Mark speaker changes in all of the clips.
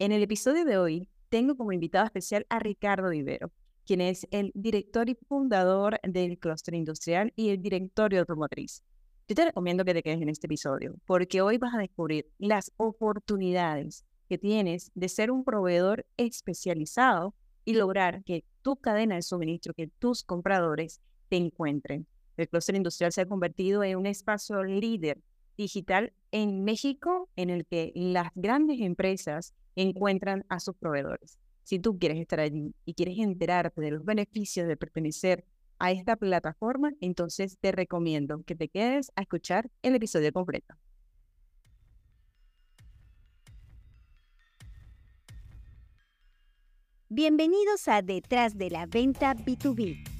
Speaker 1: En el episodio de hoy tengo como invitado especial a Ricardo Vivero, quien es el director y fundador del clúster industrial y el directorio automotriz. Yo te recomiendo que te quedes en este episodio porque hoy vas a descubrir las oportunidades que tienes de ser un proveedor especializado y lograr que tu cadena de suministro, que tus compradores te encuentren. El clúster industrial se ha convertido en un espacio líder digital en México en el que las grandes empresas encuentran a sus proveedores. Si tú quieres estar allí y quieres enterarte de los beneficios de pertenecer a esta plataforma, entonces te recomiendo que te quedes a escuchar el episodio completo.
Speaker 2: Bienvenidos a Detrás de la Venta B2B,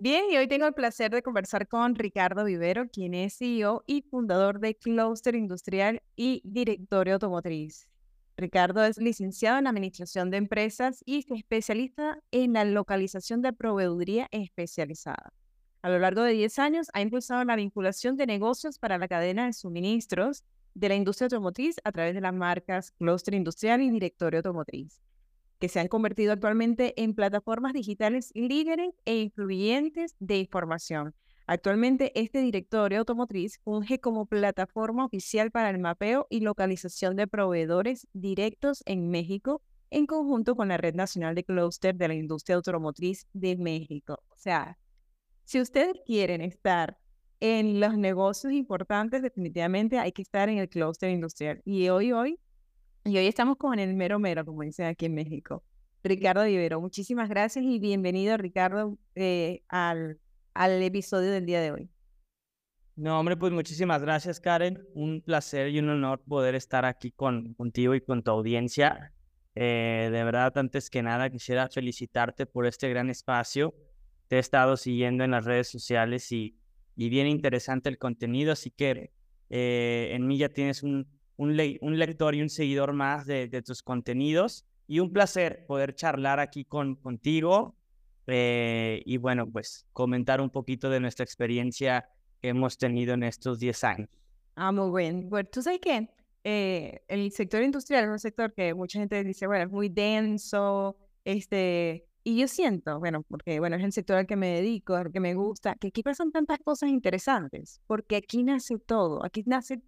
Speaker 1: Bien, y hoy tengo el placer de conversar con Ricardo Vivero, quien es CEO y fundador de Cluster Industrial y Directorio Automotriz. Ricardo es licenciado en Administración de Empresas y se especializa en la localización de proveeduría especializada. A lo largo de 10 años ha impulsado la vinculación de negocios para la cadena de suministros de la industria automotriz a través de las marcas Cluster Industrial y Directorio Automotriz, que se han convertido actualmente en plataformas digitales líderes e influyentes de información Actualmente, este directorio automotriz funge como plataforma oficial para el mapeo y localización de proveedores directos en México, en conjunto con la Red Nacional de Cluster de la Industria Automotriz de México. O sea, si ustedes quieren estar en los negocios importantes, definitivamente hay que estar en el clúster industrial. Y hoy, hoy, y hoy estamos con el mero mero, como dicen aquí en México. Ricardo Ibero, muchísimas gracias y bienvenido, Ricardo, eh, al al episodio del día de hoy.
Speaker 3: No, hombre, pues muchísimas gracias, Karen. Un placer y un honor poder estar aquí con, contigo y con tu audiencia. Eh, de verdad, antes que nada, quisiera felicitarte por este gran espacio. Te he estado siguiendo en las redes sociales y, y bien interesante el contenido, así que eh, en mí ya tienes un, un, un, lector y un seguidor más de, de tus contenidos. Y un placer poder charlar aquí con, contigo eh, y bueno, pues comentar un poquito de nuestra experiencia que hemos tenido en estos 10 años.
Speaker 1: Ah, muy bien. Bueno, tú sabes que eh, el sector industrial es un sector que mucha gente dice, bueno, es muy denso, este, y yo siento, bueno, porque bueno, es el sector al que me dedico, al que me gusta, que aquí pasan tantas cosas interesantes, porque aquí nace todo, aquí nace,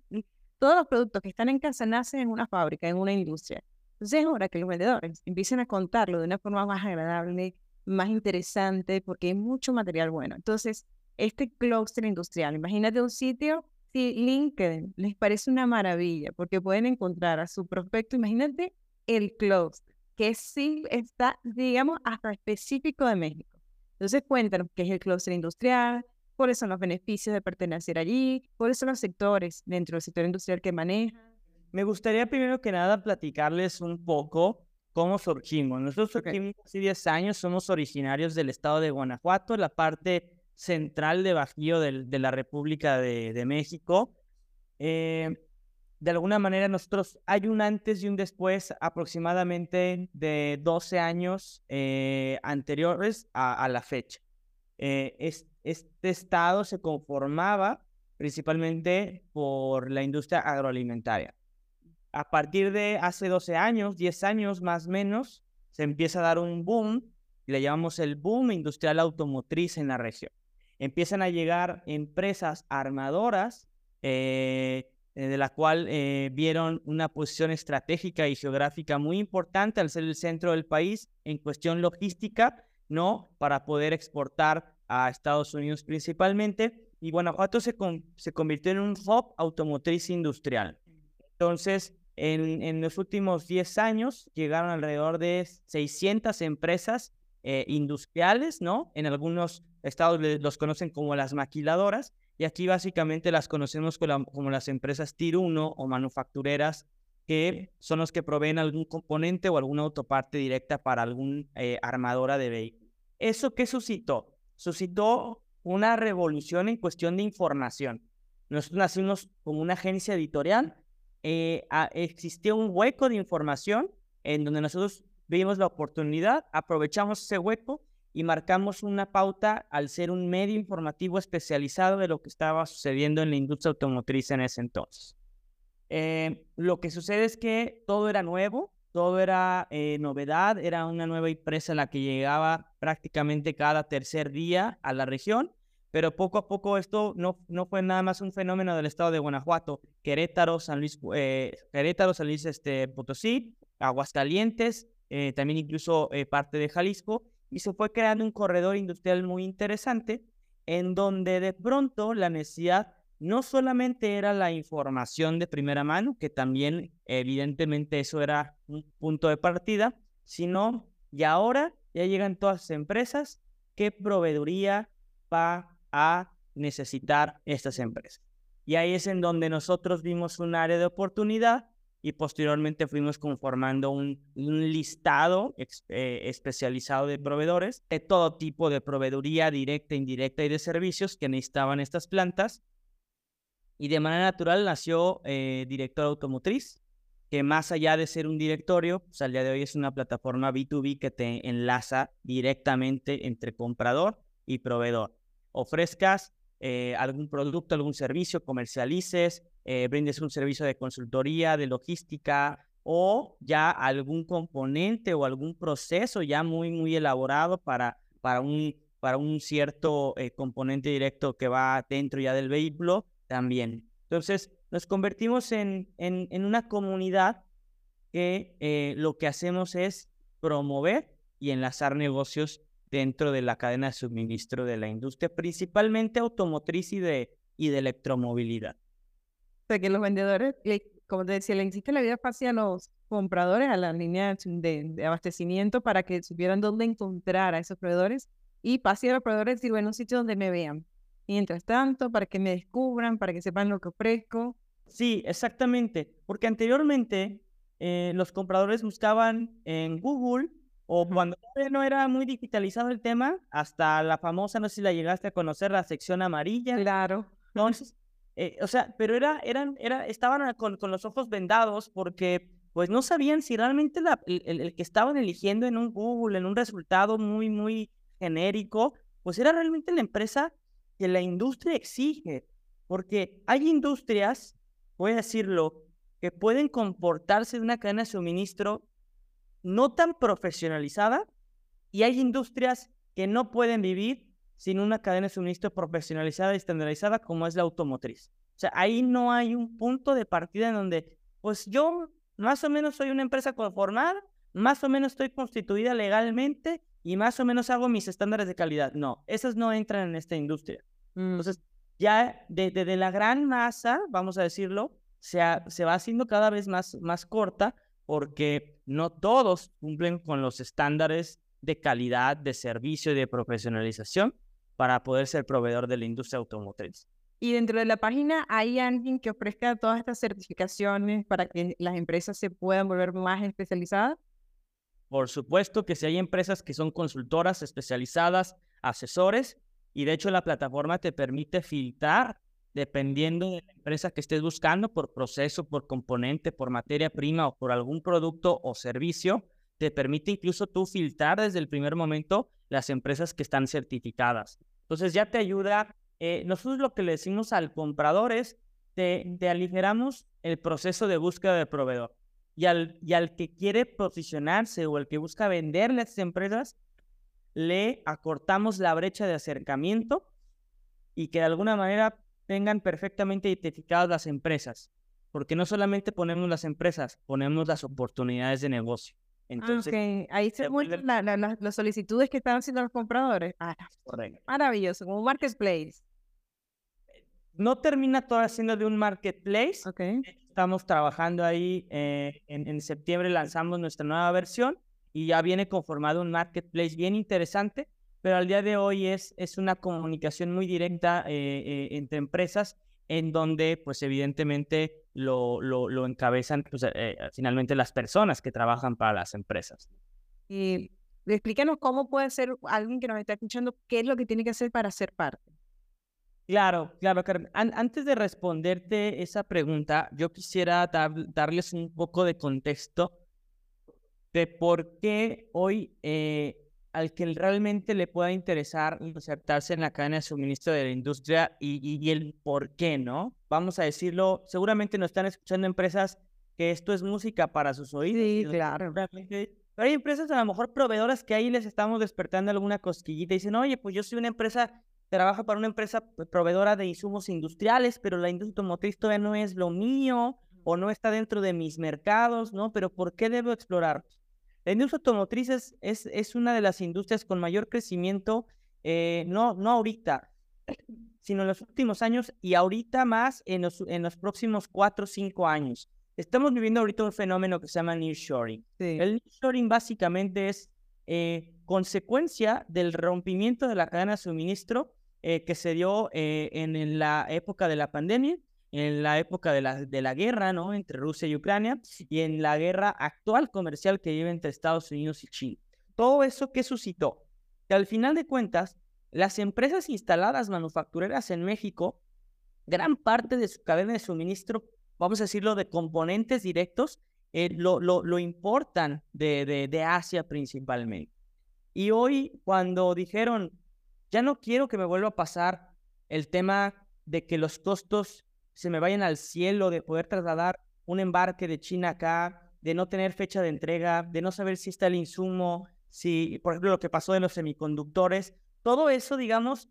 Speaker 1: todos los productos que están en casa nacen en una fábrica, en una industria. Entonces es que los vendedores empiecen a contarlo de una forma más agradable, más interesante porque hay mucho material bueno. Entonces, este cluster industrial, imagínate un sitio, si LinkedIn les parece una maravilla porque pueden encontrar a su prospecto, imagínate el cluster, que sí está, digamos, hasta específico de México. Entonces, cuéntanos qué es el cluster industrial, cuáles son los beneficios de pertenecer allí, cuáles son los sectores dentro del sector industrial que maneja.
Speaker 3: Me gustaría primero que nada platicarles un poco ¿Cómo surgimos? Nosotros surgimos hace 10 años, somos originarios del estado de Guanajuato, la parte central de Bajío de, la República de, México. Eh, de alguna manera nosotros hay un antes y un después aproximadamente de 12 años eh, anteriores a, la fecha. Eh, este estado se conformaba principalmente por la industria agroalimentaria a partir de hace 12 años, 10 años más o menos, se empieza a dar un boom, le llamamos el boom industrial automotriz en la región. Empiezan a llegar empresas armadoras, eh, eh, de la cual eh, vieron una posición estratégica y geográfica muy importante al ser el centro del país en cuestión logística, ¿no? Para poder exportar a Estados Unidos principalmente. Y Guanajuato se, se convirtió en un hub automotriz industrial. Entonces, en, los últimos 10 años llegaron alrededor de 600 empresas eh, industriales, ¿no? En algunos estados los conocen como las maquiladoras y aquí básicamente las conocemos como, las empresas Tier 1 o manufactureras que son los que proveen algún componente o alguna autoparte directa para algún eh, armadora de vehículos. ¿Eso qué suscitó? Suscitó una revolución en cuestión de información. Nosotros nacimos como una agencia editorial, eh, existió un hueco de información en donde nosotros vimos la oportunidad, aprovechamos ese hueco y marcamos una pauta al ser un medio informativo especializado de lo que estaba sucediendo en la industria automotriz en ese entonces. Eh, lo que sucede es que todo era nuevo, todo era eh, novedad, era una nueva empresa la que llegaba prácticamente cada tercer día a la región, pero poco a poco esto no, no fue nada más un fenómeno del estado de Guanajuato, Querétaro, San Luis, eh, Querétaro, San Luis este, Potosí, Aguascalientes, eh, también incluso parte de Jalisco, y se fue creando un corredor industrial muy interesante en donde de pronto la necesidad no solamente era la información de primera mano, que también evidentemente eso era un punto de partida, sino y ahora ya llegan todas las empresas, ¿qué proveeduría va a necesitar estas empresas? Y ahí es en donde nosotros vimos un área de oportunidad y posteriormente fuimos conformando un, listado eh, especializado de proveedores de todo tipo de proveeduría directa, indirecta y de servicios que necesitaban estas plantas y de manera natural nació eh, Director Automotriz, que más allá de ser un directorio, pues al día de hoy es una plataforma B2B que te enlaza directamente entre comprador y proveedor. Ofrezcas eh, algún producto, algún servicio, comercialices, eh, brindes un servicio de consultoría, de logística o ya algún componente o algún proceso ya muy, muy elaborado para, para, un, para un cierto componente directo que va dentro ya del vehículo también. Entonces, nos convertimos en, en, una comunidad que eh, lo que hacemos es promover y enlazar negocios dentro de la cadena de suministro de la industria, principalmente automotriz y de, y de electromovilidad.
Speaker 1: Que los vendedores, como te decía, le existe la vida fácil a los compradores, a la línea de, abastecimiento para que supieran dónde encontrar a esos proveedores y pase a los proveedores decir, bueno, un sitio donde me vean mientras tanto, para que me descubran, para que sepan lo que ofrezco.
Speaker 3: Sí, exactamente, porque anteriormente eh, los compradores buscaban en Google o cuando no era muy digitalizado el tema, hasta la famosa, no sé si la llegaste a conocer, la sección amarilla.
Speaker 1: Claro.
Speaker 3: Entonces, eh, o sea, pero era, eran, era, estaban con, con, los ojos vendados porque pues no sabían si realmente la, el, el, que estaban eligiendo en un Google, en un resultado muy, muy genérico, pues era realmente la empresa que la industria exige, porque hay industrias, voy a decirlo, que pueden comportarse de una cadena de suministro no tan profesionalizada y hay industrias que no pueden vivir sin una cadena de suministro profesionalizada y estandarizada como es la automotriz. O sea, ahí no hay un punto de partida en donde, pues yo más o menos soy una empresa conformada, más o menos estoy constituida legalmente y más o menos hago mis estándares de calidad. No, esas no entran en esta industria. Mm. Entonces, ya desde la gran masa, vamos a decirlo, se, se va haciendo cada vez más, más corta porque no todos cumplen con los estándares de calidad, de servicio y de profesionalización para poder ser proveedor de la industria automotriz.
Speaker 1: Y dentro de la página hay alguien que ofrezca todas estas certificaciones para que las empresas se puedan volver más especializadas.
Speaker 3: Por supuesto que si hay empresas que son consultoras especializadas, asesores, y de hecho la plataforma te permite filtrar dependiendo de la empresa que estés buscando por proceso, por componente, por materia prima o por algún producto o servicio. Te permite incluso tú filtrar desde el primer momento las empresas que están certificadas. Entonces ya te ayuda. Eh, nosotros lo que le decimos al comprador es, te, te aligeramos el proceso de búsqueda de proveedor. Y al, y al que quiere posicionarse o el que busca venderle a estas empresas, le acortamos la brecha de acercamiento y que de alguna manera tengan perfectamente identificadas las empresas. Porque no solamente ponemos las empresas, ponemos las oportunidades de negocio.
Speaker 1: Ah, Entonces, ahí se muestran las solicitudes que están haciendo los compradores. Ah, maravilloso, como un marketplace.
Speaker 3: No termina todo siendo de un marketplace. Estamos trabajando ahí. Eh, en, en septiembre lanzamos nuestra nueva versión y ya viene conformado un marketplace bien interesante, pero al día de hoy es, es una comunicación muy directa eh, eh, entre empresas en donde pues evidentemente lo, lo, lo encabezan pues, eh, finalmente las personas que trabajan para las empresas.
Speaker 1: Y Explícanos cómo puede ser alguien que nos está escuchando, qué es lo que tiene que hacer para ser parte.
Speaker 3: Claro, claro, Carmen. antes de responderte esa pregunta, yo quisiera darles un poco de contexto de por qué hoy eh, al que realmente le pueda interesar insertarse en la cadena de suministro de la industria y, y, el por qué, ¿no? Vamos a decirlo, seguramente nos están escuchando empresas que esto es música para sus oídos.
Speaker 1: Sí, claro.
Speaker 3: Pero hay empresas, a lo mejor proveedoras, que ahí les estamos despertando alguna cosquillita y dicen, oye, pues yo soy una empresa, trabajo para una empresa proveedora de insumos industriales, pero la industria automotriz todavía no es lo mío o no está dentro de mis mercados, ¿no? Pero ¿por qué debo explorar? La industria automotriz es, es, una de las industrias con mayor crecimiento, eh, no, no ahorita, sino en los últimos años y ahorita más en los, en los próximos cuatro o cinco años. Estamos viviendo ahorita un fenómeno que se llama nearshoring. El nearshoring básicamente es eh, consecuencia del rompimiento de la cadena de suministro eh, que se dio en, la época de la pandemia en la época de la, de la guerra, ¿no? Entre Rusia y Ucrania, y en la guerra actual comercial que vive entre Estados Unidos y China. Todo eso que suscitó, que al final de cuentas, las empresas instaladas manufactureras en México, gran parte de su cadena de suministro, vamos a decirlo, de componentes directos, eh, lo, lo, lo, importan de, de, de Asia principalmente. Y hoy, cuando dijeron, ya no quiero que me vuelva a pasar el tema de que los costos se me vayan al cielo, de poder trasladar un embarque de China acá, de no tener fecha de entrega, de no saber si está el insumo, si, por ejemplo, lo que pasó de los semiconductores, todo eso, digamos,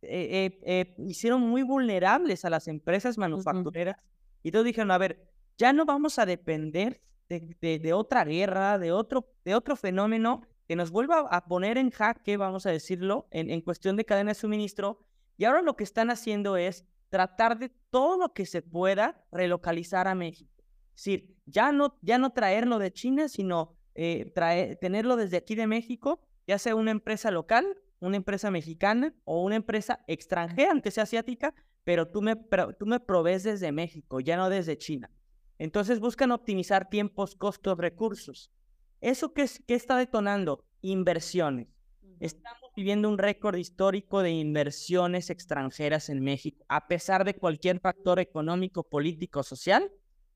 Speaker 3: eh, eh, eh, hicieron muy vulnerables a las empresas manufactureras. Y todos dijeron, a ver, ya no vamos a depender de, de, otra guerra, de otro, de otro fenómeno que nos vuelva a poner en jaque, vamos a decirlo, en, en cuestión de cadena de suministro. Y ahora lo que están haciendo es tratar de todo lo que se pueda relocalizar a México. Es decir, ya no, ya no traerlo de China, sino eh, tenerlo desde aquí de México, ya sea una empresa local, una empresa mexicana o una empresa extranjera, aunque sea asiática, pero tú me, tú me provees desde México, ya no desde China. Entonces buscan optimizar tiempos, costos, recursos. ¿Eso qué, qué está detonando? Inversiones. Estamos viviendo un récord histórico de inversiones extranjeras en México. A pesar de cualquier factor económico, político, social,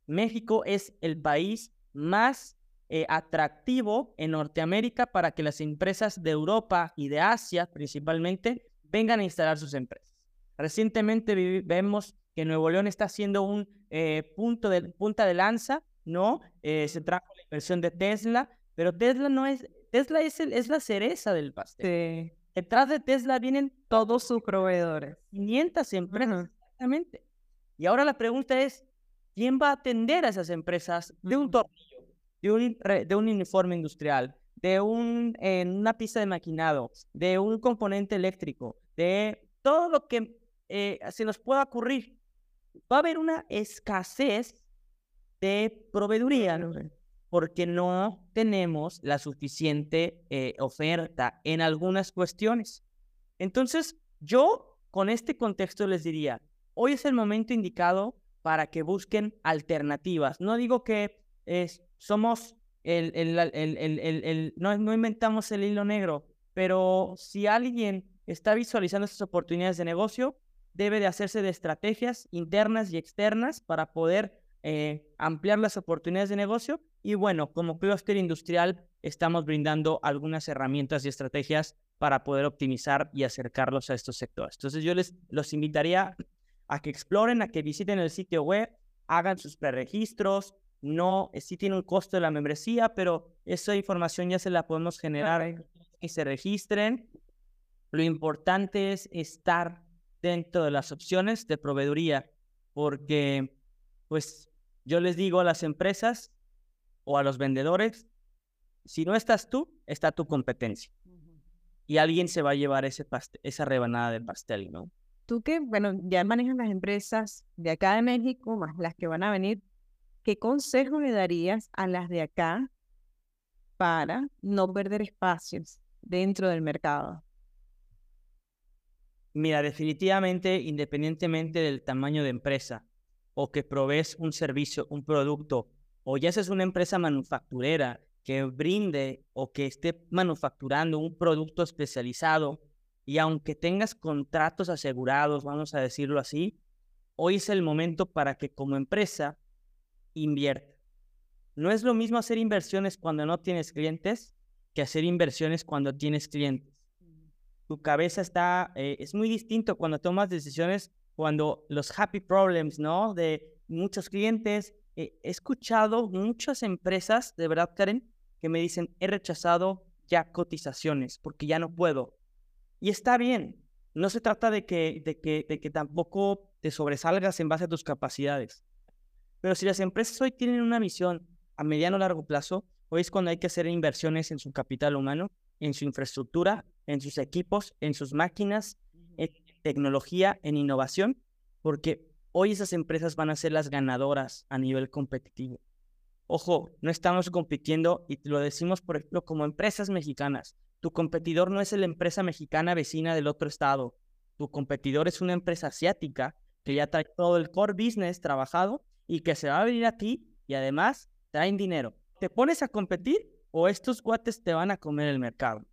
Speaker 3: México es el país más eh, atractivo en Norteamérica para que las empresas de Europa y de Asia principalmente vengan a instalar sus empresas. Recientemente vemos que Nuevo León está haciendo un eh, punto de punta de lanza, ¿no? Eh, se trajo la inversión de Tesla, pero Tesla no es, Tesla es, es la cereza del pastel. Detrás de Tesla vienen
Speaker 1: todos sus proveedores.
Speaker 3: 500 empresas, exactamente. Y ahora la pregunta es, ¿quién va a atender a esas empresas de un tornillo, de un, de un uniforme industrial, de un, en una pista de maquinado, de un componente eléctrico, de todo lo que eh, se nos pueda ocurrir? Va a haber una escasez de proveeduría. ¿no? Porque no tenemos la suficiente eh, oferta en algunas cuestiones. Entonces, yo con este contexto les diría, hoy es el momento indicado para que busquen alternativas. No digo que somos el, el, el, no, no inventamos el hilo negro, pero si alguien está visualizando estas oportunidades de negocio, debe de hacerse de estrategias internas y externas para poder eh, ampliar las oportunidades de negocio. Y bueno, como clúster industrial estamos brindando algunas herramientas y estrategias para poder optimizar y acercarlos a estos sectores. Entonces yo les los invitaría a que exploren, a que visiten el sitio web, hagan sus preregistros. No, eh, sí tiene un costo de la membresía, pero esa información ya se la podemos generar y se registren. Lo importante es estar dentro de las opciones de proveeduría, porque pues yo les digo a las empresas o a los vendedores, si no estás tú, está tu competencia. Y alguien se va a llevar ese esa rebanada del pastel, ¿no?
Speaker 1: Tú que, bueno, ya manejas las empresas de acá de México, más las que van a venir, ¿qué consejo le darías a las de acá para no perder espacios dentro del mercado?
Speaker 3: Mira, definitivamente, independientemente del tamaño de empresa, o que provees un servicio, un producto, o ya seas una empresa manufacturera que brinde o que esté manufacturando un producto especializado y aunque tengas contratos asegurados, vamos a decirlo así, hoy es el momento para que como empresa invierta. No es lo mismo hacer inversiones cuando no tienes clientes que hacer inversiones cuando tienes clientes. Tu cabeza está, eh, es muy distinto cuando tomas decisiones, cuando los happy problems, ¿no? De muchos clientes. Eh, he escuchado muchas empresas, de verdad, Karen, que me dicen, he rechazado ya cotizaciones porque ya no puedo. Y está bien, no se trata de que, de que, de que tampoco te sobresalgas en base a tus capacidades. Pero si las empresas hoy tienen una visión a mediano o largo plazo, hoy es cuando hay que hacer inversiones en su capital humano, en su infraestructura, en sus equipos, en sus máquinas, en tecnología, en innovación, porque hoy esas empresas van a ser las ganadoras a nivel competitivo. Ojo, no estamos compitiendo y lo decimos, por ejemplo, como empresas mexicanas. Tu competidor no es la empresa mexicana vecina del otro estado. Tu competidor es una empresa asiática que ya trae todo el core business trabajado y que se va a venir a ti y además traen dinero. ¿Te pones a competir o estos guates te van a comer el mercado?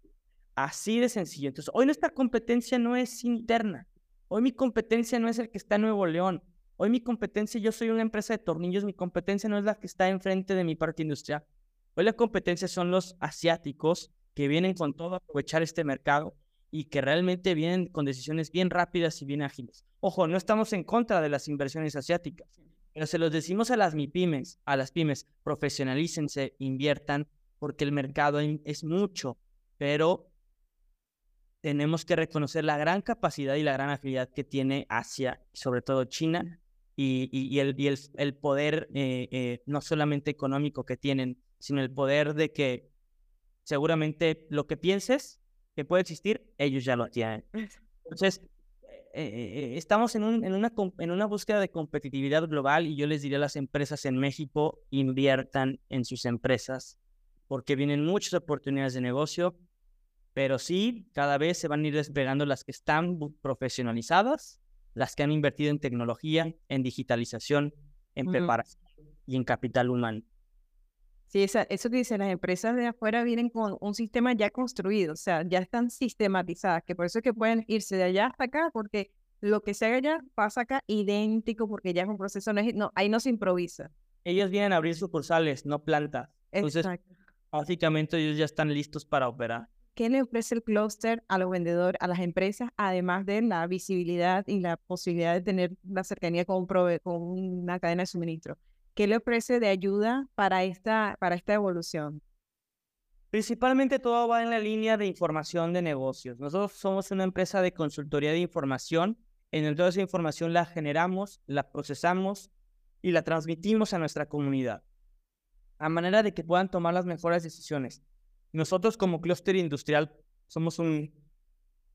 Speaker 3: Así de sencillo. Entonces, hoy nuestra competencia no es interna. Hoy mi competencia no es el que está en Nuevo León. Hoy mi competencia, yo soy una empresa de tornillos, mi competencia no es la que está enfrente de mi parque industrial. Hoy la competencia son los asiáticos que vienen con todo a aprovechar este mercado y que realmente vienen con decisiones bien rápidas y bien ágiles. Ojo, no estamos en contra de las inversiones asiáticas, pero se los decimos a las MIPIMES, a las pymes, profesionalícense, inviertan, porque el mercado es mucho, pero tenemos que reconocer la gran capacidad y la gran agilidad que tiene Asia, sobre todo China, y, el, el, poder eh, eh, no solamente económico que tienen, sino el poder de que seguramente lo que pienses que puede existir, ellos ya lo tienen. Entonces, eh, estamos en, un, en, una, en una búsqueda de competitividad global y yo les diría a las empresas en México, inviertan en sus empresas porque vienen muchas oportunidades de negocio, pero sí, cada vez se van a ir despegando las que están profesionalizadas las que han invertido en tecnología, en digitalización, en preparación y en capital humano.
Speaker 1: Sí, eso que dicen las empresas de afuera vienen con un sistema ya construido, o sea, ya están sistematizadas, que por eso es que pueden irse de allá hasta acá, porque lo que se haga allá pasa acá idéntico, porque ya es un proceso, no, ahí no se improvisa.
Speaker 3: Ellos vienen a abrir sucursales, no plantas. Entonces, básicamente ellos ya están listos para operar.
Speaker 1: ¿Qué le ofrece el clúster a los vendedores, a las empresas, además de la visibilidad y la posibilidad de tener la cercanía con, una cadena de suministro? ¿Qué le ofrece de ayuda para esta, para esta evolución?
Speaker 3: Principalmente todo va en la línea de información de negocios. Nosotros somos una empresa de consultoría de información. En toda esa información la generamos, la procesamos y la transmitimos a nuestra comunidad, a manera de que puedan tomar las mejores decisiones. Nosotros como clúster industrial somos un,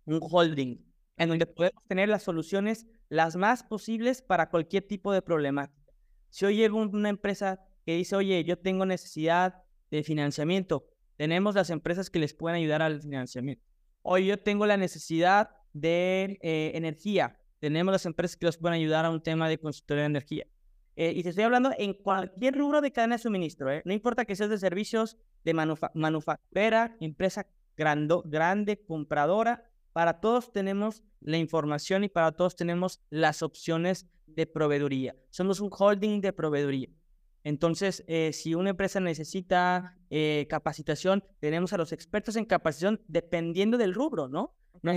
Speaker 3: holding en donde podemos tener las soluciones las más posibles para cualquier tipo de problemática. Si hoy llega una empresa que dice, oye, yo tengo necesidad de financiamiento, tenemos las empresas que les pueden ayudar al financiamiento. Hoy yo tengo la necesidad de eh, energía, tenemos las empresas que les pueden ayudar a un tema de consultoría de energía. Eh, y te estoy hablando en cualquier rubro de cadena de suministro, ¿eh? no importa que seas de servicios, de manufacturera, empresa grande, compradora, para todos tenemos la información y para todos tenemos las opciones de proveeduría. Somos un holding de proveeduría. Entonces, eh, si una empresa necesita capacitación, tenemos a los expertos en capacitación dependiendo del rubro, ¿no? no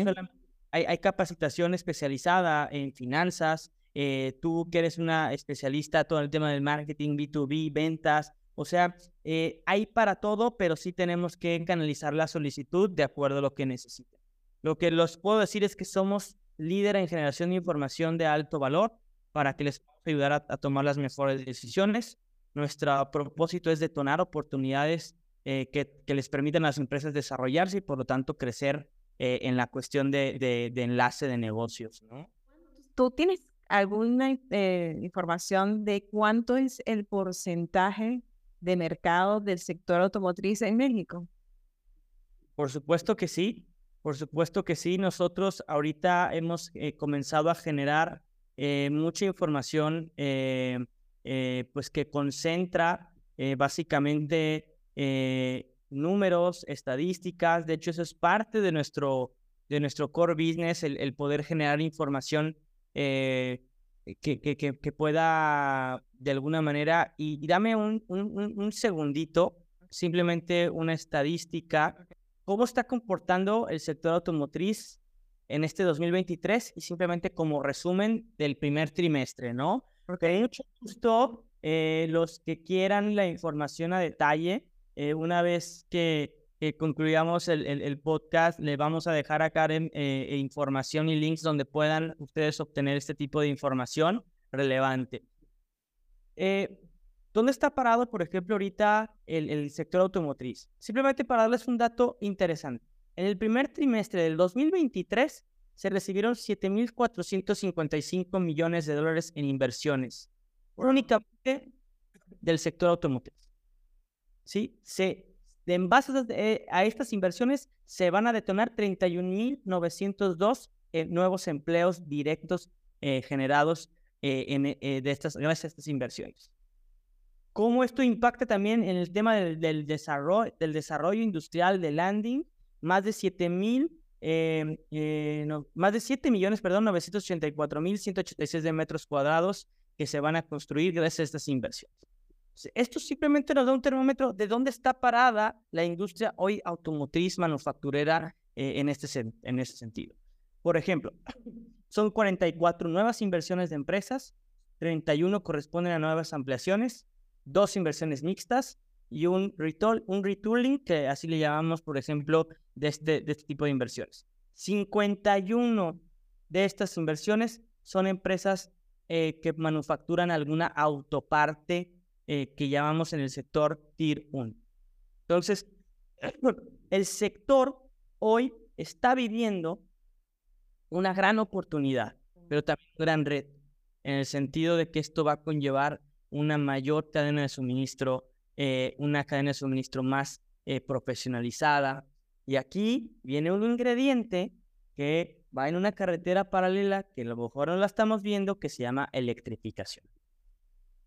Speaker 3: hay, hay capacitación especializada en finanzas, eh, tú que eres una especialista todo el tema del marketing, B2B, ventas, o sea, eh, hay para todo, pero sí tenemos que canalizar la solicitud de acuerdo a lo que necesiten. Lo que les puedo decir es que somos líder en generación de información de alto valor para que les pueda ayudar a, tomar las mejores decisiones. Nuestro propósito es detonar oportunidades eh, que, que, les permitan a las empresas desarrollarse y por lo tanto crecer en la cuestión de, de, de, enlace de negocios. ¿no?
Speaker 1: ¿Tú tienes alguna eh, información de cuánto es el porcentaje de mercado del sector automotriz en México?
Speaker 3: Por supuesto que sí, por supuesto que sí. Nosotros ahorita hemos eh, comenzado a generar eh, mucha información pues que concentra básicamente números, estadísticas. De hecho, eso es parte de nuestro, de nuestro core business, el, poder generar información eh, que, que, que, pueda de alguna manera. Y, dame un, un, un, segundito, simplemente una estadística. ¿Cómo está comportando el sector automotriz en este 2023? Y simplemente como resumen del primer trimestre, ¿no? Porque hay mucho gusto eh, los que quieran la información a detalle. Eh, una vez que, concluyamos el, el, podcast, le vamos a dejar a Karen eh, información y links donde puedan ustedes obtener este tipo de información relevante. ¿Dónde está parado, por ejemplo, ahorita el, el sector automotriz? Simplemente para darles un dato interesante. En el primer trimestre del 2023 se recibieron 7.455 millones de dólares en inversiones, únicamente del sector automotriz. ¿sí? Se, en base eh, a estas inversiones se van a detonar 31.902 eh, nuevos empleos directos eh, generados en, de estas, gracias a estas inversiones. ¿Cómo esto impacta también en el tema del, desarrollo, del desarrollo industrial de landing? Más de 7 mil más de 7 millones, perdón, 984 mil 186 de metros cuadrados que se van a construir gracias a estas inversiones. Esto simplemente nos da un termómetro de dónde está parada la industria hoy automotriz manufacturera eh, en, este, en este sentido. Por ejemplo, son 44 nuevas inversiones de empresas, 31 corresponden a nuevas ampliaciones, dos inversiones mixtas y un, un retooling, que así le llamamos, por ejemplo, de este, de este tipo de inversiones. 51 de estas inversiones son empresas eh, que manufacturan alguna autoparte eh, que llamamos en el sector Tier 1. Entonces, el sector hoy está viviendo una gran oportunidad, pero también un gran reto, en el sentido de que esto va a conllevar una mayor cadena de suministro, eh, una cadena de suministro más eh, profesionalizada. Y aquí viene un ingrediente que va en una carretera paralela, que a lo mejor no la estamos viendo, que se llama electrificación.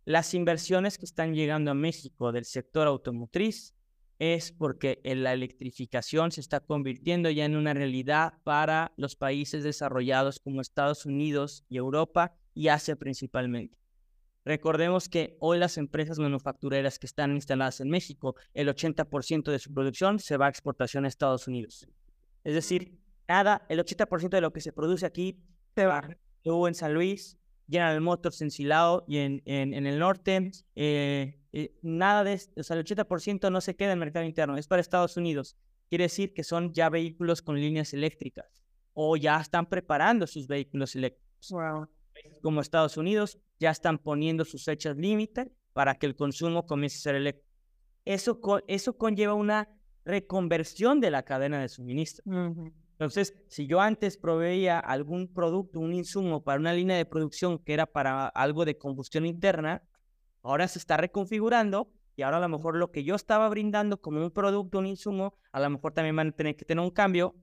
Speaker 3: Las inversiones que están llegando a México del sector automotriz es porque la electrificación se está convirtiendo ya en una realidad para los países desarrollados como Estados Unidos y Europa y Asia principalmente. Recordemos que hoy las empresas manufactureras que están instaladas en México, el 80% de su producción se va a exportación a Estados Unidos. Es decir, nada, el 80% de lo que se produce aquí se va en San Luis, General Motors en Silao y en, en, el norte. Eh, eh, nada de o sea, el 80% no se queda en el mercado interno, es para Estados Unidos. Quiere decir que son ya vehículos con líneas eléctricas o ya están preparando sus vehículos eléctricos. Wow. Como Estados Unidos ya están poniendo sus fechas límite para que el consumo comience a ser eléctrico. Eso, eso conlleva una reconversión de la cadena de suministro. Entonces, si yo antes proveía algún producto, un insumo para una línea de producción que era para algo de combustión interna, ahora se está reconfigurando y ahora a lo mejor lo que yo estaba brindando como un producto, un insumo, a lo mejor también van a tener que tener un cambio,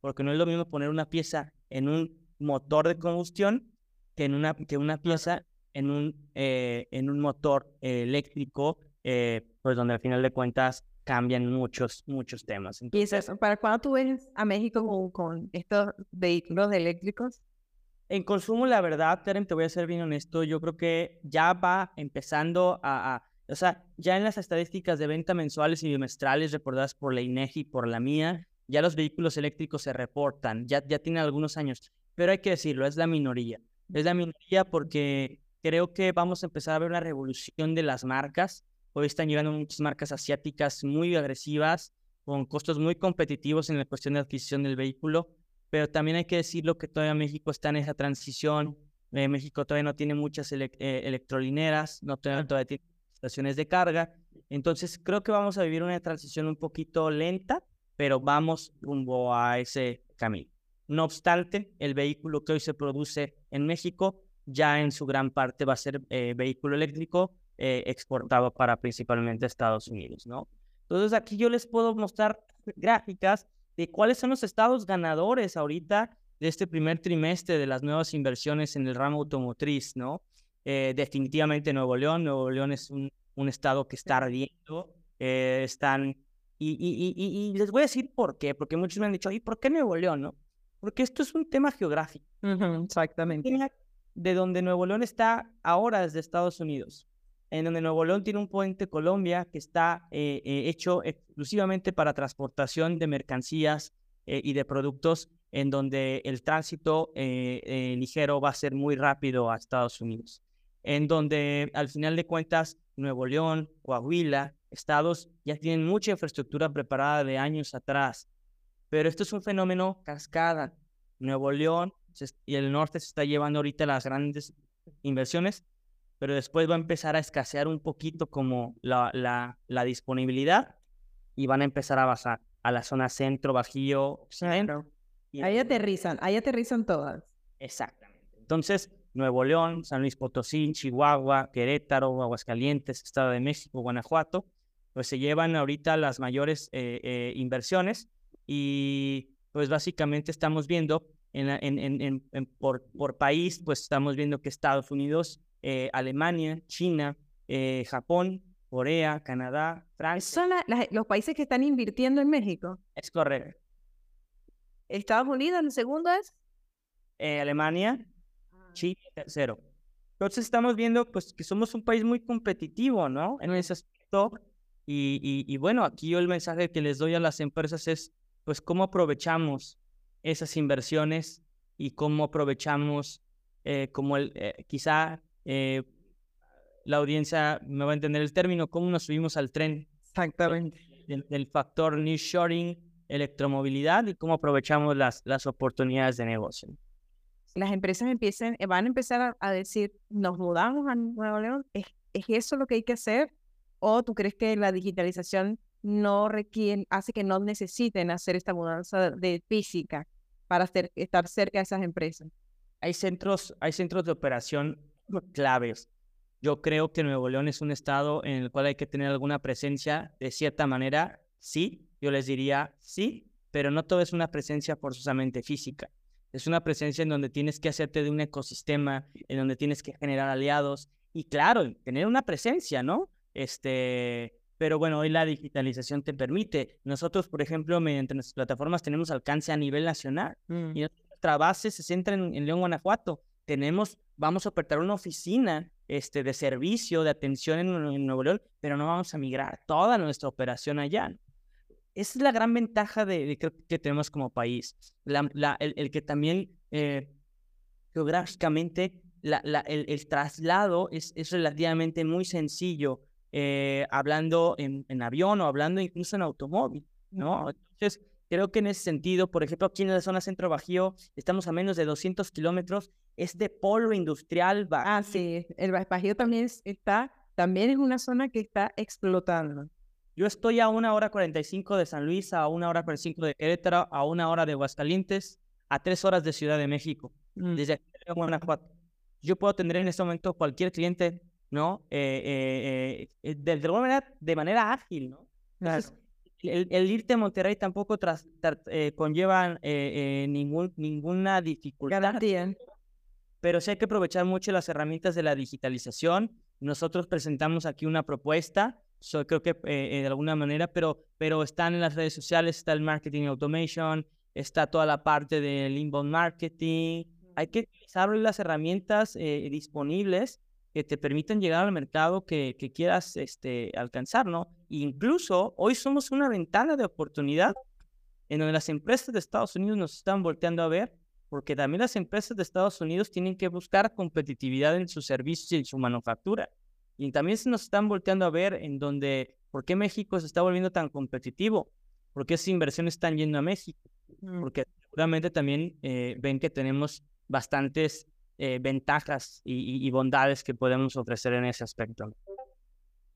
Speaker 3: porque no es lo mismo poner una pieza en un motor de combustión que, en una, que una pieza en un, eh, en un motor eléctrico, eh, pues donde al final de cuentas cambian muchos, muchos temas.
Speaker 1: ¿Y eso, para cuándo tú ves a México con, estos vehículos eléctricos?
Speaker 3: En consumo, la verdad, Karen, te voy a ser bien honesto, yo creo que ya va empezando a, o sea, ya en las estadísticas de venta mensuales y bimestrales reportadas por la INEGI y por la mía, ya los vehículos eléctricos se reportan, ya, ya tienen algunos años, pero hay que decirlo, es la minoría. Es la minoría porque creo que vamos a empezar a ver una revolución de las marcas Hoy están llegando muchas marcas asiáticas muy agresivas, con costos muy competitivos en la cuestión de adquisición del vehículo, pero también hay que decirlo que todavía México está en esa transición. Eh, México todavía no tiene muchas eh, electrolineras, no todavía tiene estaciones de carga. Entonces creo que vamos a vivir una transición un poquito lenta, pero vamos rumbo a ese camino. No obstante, el vehículo que hoy se produce en México ya en su gran parte va a ser eh, vehículo eléctrico eh, exportado para principalmente Estados Unidos, ¿no? Entonces aquí yo les puedo mostrar gráficas de cuáles son los estados ganadores ahorita de este primer trimestre de las nuevas inversiones en el ramo automotriz, ¿no? Eh, definitivamente Nuevo León, Nuevo León es un, un estado que está ardiendo, eh, están... Y, y, y, y, les voy a decir por qué, porque muchos me han dicho, ¿y por qué Nuevo León, no? Porque esto es un tema geográfico.
Speaker 1: exactamente.
Speaker 3: De donde Nuevo León está ahora desde Estados Unidos, en donde Nuevo León tiene un puente Colombia que está eh, eh, hecho exclusivamente para transportación de mercancías y de productos, en donde el tránsito ligero va a ser muy rápido a Estados Unidos en donde al final de cuentas Nuevo León, Coahuila, estados ya tienen mucha infraestructura preparada de años atrás. Pero esto es un fenómeno cascada. Nuevo León y el norte se está llevando ahorita las grandes inversiones, pero después va a empezar a escasear un poquito como la, la, la disponibilidad y van a empezar a bajar a la zona centro, bajío, centro.
Speaker 1: Ahí aterrizan, ahí aterrizan todas.
Speaker 3: Exactamente. Entonces, Nuevo León, San Luis Potosí, Chihuahua, Querétaro, Aguascalientes, Estado de México, Guanajuato, pues se llevan ahorita las mayores eh, eh, inversiones y pues básicamente estamos viendo en, en, en, por, por, país, pues estamos viendo que Estados Unidos, eh, Alemania, China, Japón, Corea, Canadá, Francia.
Speaker 1: ¿Son los países que están invirtiendo en México?
Speaker 3: Es correcto.
Speaker 1: ¿Estados Unidos, el segundo es?
Speaker 3: Alemania, Chile tercero. Entonces estamos viendo pues que somos un país muy competitivo, ¿no? En ese aspecto. Y, y, bueno, aquí yo el mensaje que les doy a las empresas es pues cómo aprovechamos esas inversiones y cómo aprovechamos eh, como el, eh, quizá eh, la audiencia me va a entender el término, cómo nos subimos al tren.
Speaker 1: Exactamente.
Speaker 3: Del, del factor nearshoring, electromovilidad y cómo aprovechamos las, las oportunidades de negocio
Speaker 1: las empresas empiecen, eh, van a empezar a, decir, nos mudamos a Nuevo León, ¿Es, ¿es, eso lo que hay que hacer? ¿O tú crees que la digitalización no requiere, hace que no necesiten hacer esta mudanza de física para estar cerca de esas empresas?
Speaker 3: Hay centros, hay centros de operación claves. Yo creo que Nuevo León es un estado en el cual hay que tener alguna presencia de cierta manera, sí, yo les diría sí, pero no todo es una presencia forzosamente física es una presencia en donde tienes que hacerte de un ecosistema, en donde tienes que generar aliados y claro, tener una presencia, ¿no? Este, pero bueno, hoy la digitalización te permite. Nosotros, por ejemplo, mediante nuestras plataformas tenemos alcance a nivel nacional mm. y nuestra base se centra en, León, Guanajuato. Tenemos, vamos a operar una oficina este, de servicio, de atención en, en Nuevo León, pero no vamos a migrar toda nuestra operación allá. Esa es la gran ventaja de, que tenemos como país. La, el, que también eh, geográficamente la, el, traslado es, es, relativamente muy sencillo, eh, hablando en, en, avión o hablando incluso en automóvil, ¿no? Entonces, creo que en ese sentido, por ejemplo, aquí en la zona centro Bajío, estamos a menos de 200 kilómetros, este polo industrial.
Speaker 1: Ah, sí, el Bajío también está, también es una zona que está explotando.
Speaker 3: Yo estoy a una hora 45 de San Luis, a una hora 45 de Querétaro, a una hora de Aguascalientes, a tres horas de Ciudad de México, mm. desde Guanajuato. Yo puedo tener en este momento cualquier cliente, ¿no? Eh, eh, eh, de, alguna manera, de manera ágil, ¿no? El, irte a Monterrey tampoco tras, conlleva ningún, ninguna dificultad. Pero sí hay que aprovechar mucho las herramientas de la digitalización. Nosotros presentamos aquí una propuesta creo que eh, de alguna manera, pero, pero están en las redes sociales, está el marketing automation, está toda la parte del inbound marketing. Hay que utilizar las herramientas eh, disponibles que te permitan llegar al mercado que, que quieras este, alcanzar, ¿no? incluso hoy somos una ventana de oportunidad en donde las empresas de Estados Unidos nos están volteando a ver, porque también las empresas de Estados Unidos tienen que buscar competitividad en sus servicios y en su manufactura. Y también se nos están volteando a ver en donde, ¿por qué México se está volviendo tan competitivo? ¿Por qué esas inversiones están yendo a México? Mm. Porque seguramente también eh, ven que tenemos bastantes eh, ventajas y, bondades que podemos ofrecer en ese aspecto.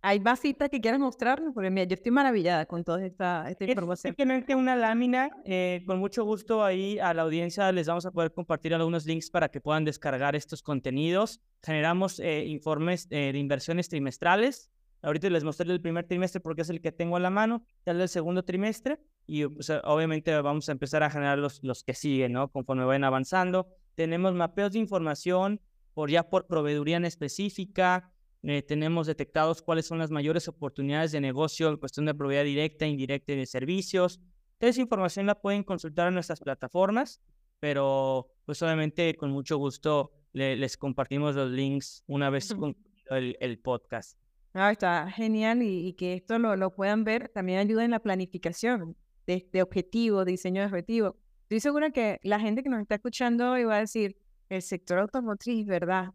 Speaker 1: ¿Hay más citas que quieras mostrarnos? Porque mira, yo estoy maravillada con toda esta, esta información.
Speaker 3: Simplemente una lámina. Eh, con mucho gusto ahí a la audiencia les vamos a poder compartir algunos links para que puedan descargar estos contenidos. Generamos eh, informes eh, de inversiones trimestrales. Ahorita les mostré el primer trimestre porque es el que tengo a la mano, tal el segundo trimestre y obviamente vamos a empezar a generar los, los que siguen, ¿no? Conforme vayan avanzando. Tenemos mapeos de información por ya por proveeduría en específica, eh, tenemos detectados cuáles son las mayores oportunidades de negocio en cuestión de propiedad directa, indirecta y de servicios. Toda esa información la pueden consultar en nuestras plataformas, pero pues obviamente con mucho gusto les compartimos los links una vez concluido el, el podcast.
Speaker 1: Ah, está genial y, que esto lo, lo, puedan ver también ayuda en la planificación de, de objetivo, de diseño de objetivo. Estoy segura que la gente que nos está escuchando va a decir, el sector automotriz, ¿verdad?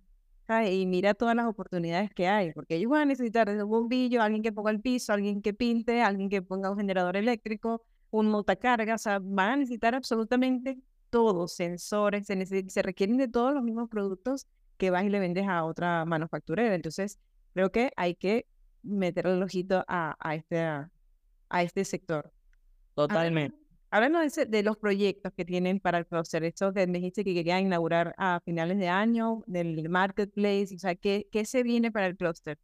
Speaker 1: Y mira todas las oportunidades que hay, porque ellos van a necesitar un bombillo, alguien que ponga el piso, alguien que pinte, alguien que ponga un generador eléctrico, un montacarga, o sea, van a necesitar absolutamente todos, sensores, se, se requieren de todos los mismos productos que vas y le vendes a otra manufacturera. Entonces, creo que hay que meter el ojito a, este, a, este sector.
Speaker 3: Totalmente.
Speaker 1: Háblanos de, de, los proyectos que tienen para el cluster. Esto que me dijiste que querían inaugurar a finales de año, del marketplace, o sea, ¿qué, qué se viene para el cluster?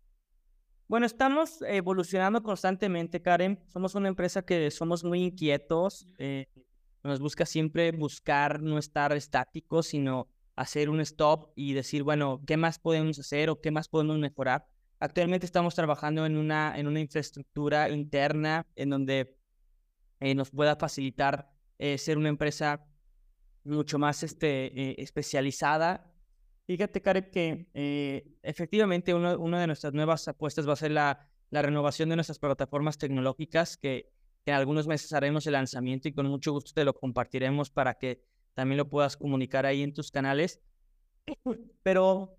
Speaker 3: Bueno, estamos evolucionando constantemente, Karen. Somos una empresa que somos muy inquietos. Eh, nos busca siempre buscar no estar estáticos, sino hacer un stop y decir, bueno, ¿qué más podemos hacer o qué más podemos mejorar? Actualmente estamos trabajando en una, en una infraestructura interna en donde eh, nos pueda facilitar eh, ser una empresa mucho más este, eh, especializada. Fíjate, Karen, que efectivamente uno, una de nuestras nuevas apuestas va a ser la, la renovación de nuestras plataformas tecnológicas, que, que en algunos meses haremos el lanzamiento y con mucho gusto te lo compartiremos para que también lo puedas comunicar ahí en tus canales. Pero